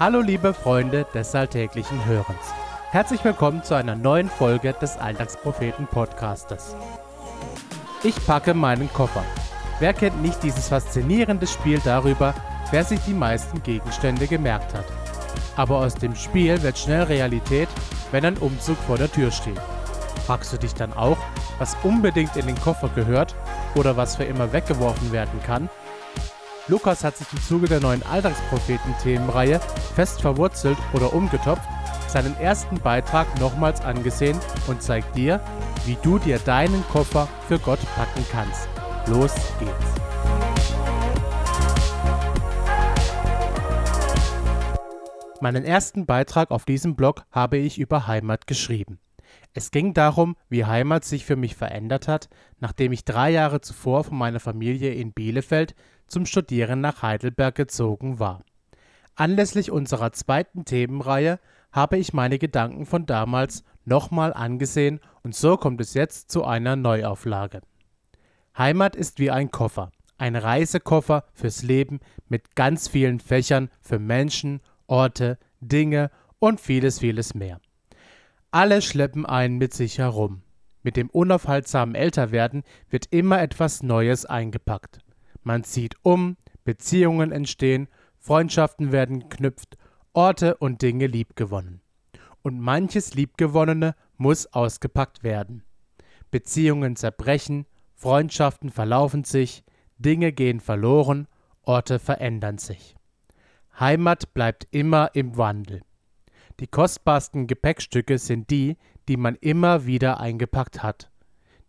Hallo liebe Freunde des alltäglichen Hörens. Herzlich willkommen zu einer neuen Folge des Alltagspropheten Podcastes. Ich packe meinen Koffer. Wer kennt nicht dieses faszinierende Spiel darüber, wer sich die meisten Gegenstände gemerkt hat? Aber aus dem Spiel wird schnell Realität, wenn ein Umzug vor der Tür steht. Fragst du dich dann auch, was unbedingt in den Koffer gehört oder was für immer weggeworfen werden kann? Lukas hat sich im Zuge der neuen Alltagspropheten-Themenreihe fest verwurzelt oder umgetopft seinen ersten Beitrag nochmals angesehen und zeigt dir, wie du dir deinen Koffer für Gott packen kannst. Los geht's! Meinen ersten Beitrag auf diesem Blog habe ich über Heimat geschrieben. Es ging darum, wie Heimat sich für mich verändert hat, nachdem ich drei Jahre zuvor von meiner Familie in Bielefeld zum Studieren nach Heidelberg gezogen war. Anlässlich unserer zweiten Themenreihe habe ich meine Gedanken von damals nochmal angesehen und so kommt es jetzt zu einer Neuauflage. Heimat ist wie ein Koffer, ein Reisekoffer fürs Leben mit ganz vielen Fächern für Menschen, Orte, Dinge und vieles, vieles mehr. Alle schleppen einen mit sich herum. Mit dem unaufhaltsamen Älterwerden wird immer etwas Neues eingepackt. Man zieht um, Beziehungen entstehen, Freundschaften werden geknüpft, Orte und Dinge liebgewonnen. Und manches Liebgewonnene muss ausgepackt werden. Beziehungen zerbrechen, Freundschaften verlaufen sich, Dinge gehen verloren, Orte verändern sich. Heimat bleibt immer im Wandel. Die kostbarsten Gepäckstücke sind die, die man immer wieder eingepackt hat,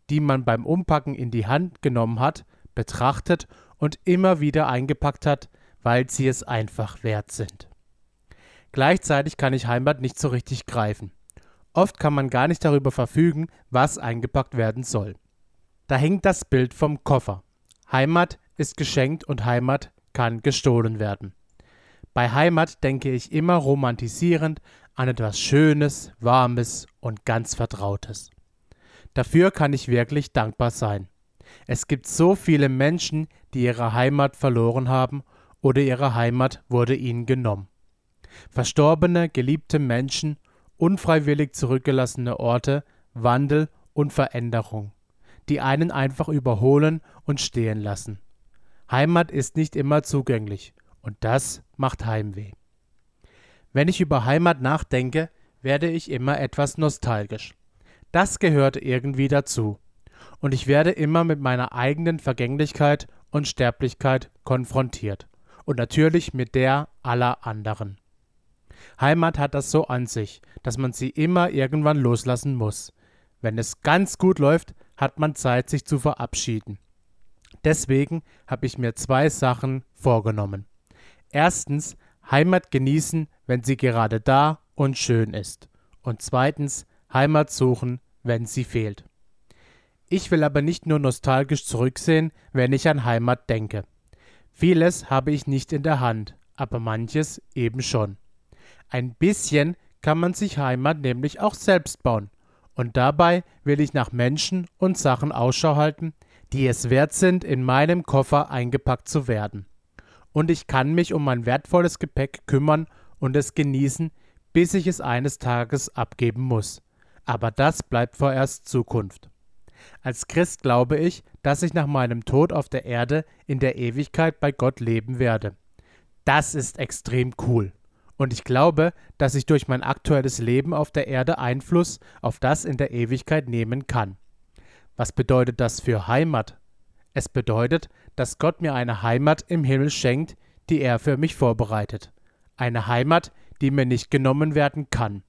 die man beim Umpacken in die Hand genommen hat, betrachtet und immer wieder eingepackt hat, weil sie es einfach wert sind. Gleichzeitig kann ich Heimat nicht so richtig greifen. Oft kann man gar nicht darüber verfügen, was eingepackt werden soll. Da hängt das Bild vom Koffer. Heimat ist geschenkt und Heimat kann gestohlen werden. Bei Heimat denke ich immer romantisierend an etwas Schönes, Warmes und ganz Vertrautes. Dafür kann ich wirklich dankbar sein. Es gibt so viele Menschen, die ihre Heimat verloren haben oder ihre Heimat wurde ihnen genommen. Verstorbene, geliebte Menschen, unfreiwillig zurückgelassene Orte, Wandel und Veränderung, die einen einfach überholen und stehen lassen. Heimat ist nicht immer zugänglich und das macht Heimweh. Wenn ich über Heimat nachdenke, werde ich immer etwas nostalgisch. Das gehört irgendwie dazu und ich werde immer mit meiner eigenen Vergänglichkeit und Sterblichkeit konfrontiert und natürlich mit der aller anderen. Heimat hat das so an sich, dass man sie immer irgendwann loslassen muss. Wenn es ganz gut läuft, hat man Zeit, sich zu verabschieden. Deswegen habe ich mir zwei Sachen vorgenommen. Erstens, Heimat genießen, wenn sie gerade da und schön ist. Und zweitens, Heimat suchen, wenn sie fehlt. Ich will aber nicht nur nostalgisch zurücksehen, wenn ich an Heimat denke. Vieles habe ich nicht in der Hand, aber manches eben schon. Ein bisschen kann man sich Heimat nämlich auch selbst bauen. Und dabei will ich nach Menschen und Sachen Ausschau halten, die es wert sind, in meinem Koffer eingepackt zu werden. Und ich kann mich um mein wertvolles Gepäck kümmern und es genießen, bis ich es eines Tages abgeben muss. Aber das bleibt vorerst Zukunft. Als Christ glaube ich, dass ich nach meinem Tod auf der Erde in der Ewigkeit bei Gott leben werde. Das ist extrem cool. Und ich glaube, dass ich durch mein aktuelles Leben auf der Erde Einfluss auf das in der Ewigkeit nehmen kann. Was bedeutet das für Heimat? Es bedeutet, dass Gott mir eine Heimat im Himmel schenkt, die er für mich vorbereitet. Eine Heimat, die mir nicht genommen werden kann.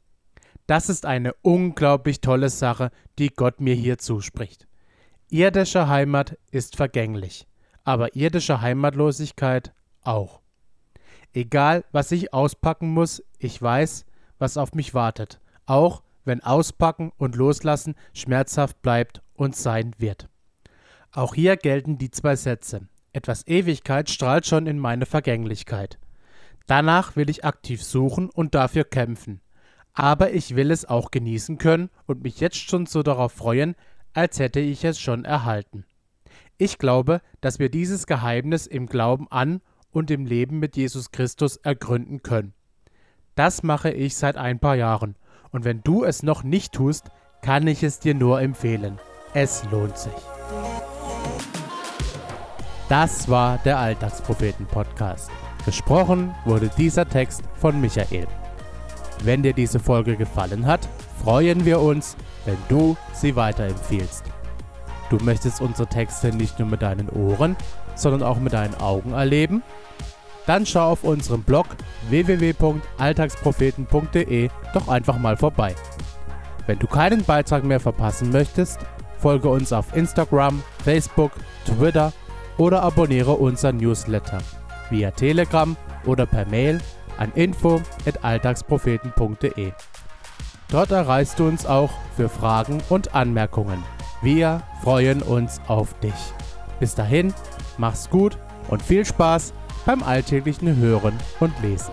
Das ist eine unglaublich tolle Sache, die Gott mir hier zuspricht. Irdische Heimat ist vergänglich, aber irdische Heimatlosigkeit auch. Egal, was ich auspacken muss, ich weiß, was auf mich wartet, auch wenn Auspacken und Loslassen schmerzhaft bleibt und sein wird. Auch hier gelten die zwei Sätze. Etwas Ewigkeit strahlt schon in meine Vergänglichkeit. Danach will ich aktiv suchen und dafür kämpfen aber ich will es auch genießen können und mich jetzt schon so darauf freuen, als hätte ich es schon erhalten. Ich glaube, dass wir dieses Geheimnis im Glauben an und im Leben mit Jesus Christus ergründen können. Das mache ich seit ein paar Jahren. Und wenn du es noch nicht tust, kann ich es dir nur empfehlen. Es lohnt sich. Das war der Alltagspropheten-Podcast. Gesprochen wurde dieser Text von Michael. Wenn dir diese Folge gefallen hat, freuen wir uns, wenn du sie weiterempfiehlst. Du möchtest unsere Texte nicht nur mit deinen Ohren, sondern auch mit deinen Augen erleben? Dann schau auf unserem Blog www.alltagspropheten.de doch einfach mal vorbei. Wenn du keinen Beitrag mehr verpassen möchtest, folge uns auf Instagram, Facebook, Twitter oder abonniere unseren Newsletter via Telegram oder per Mail an info@alltagspropheten.de. Dort erreichst du uns auch für Fragen und Anmerkungen. Wir freuen uns auf dich. Bis dahin, mach's gut und viel Spaß beim alltäglichen Hören und Lesen.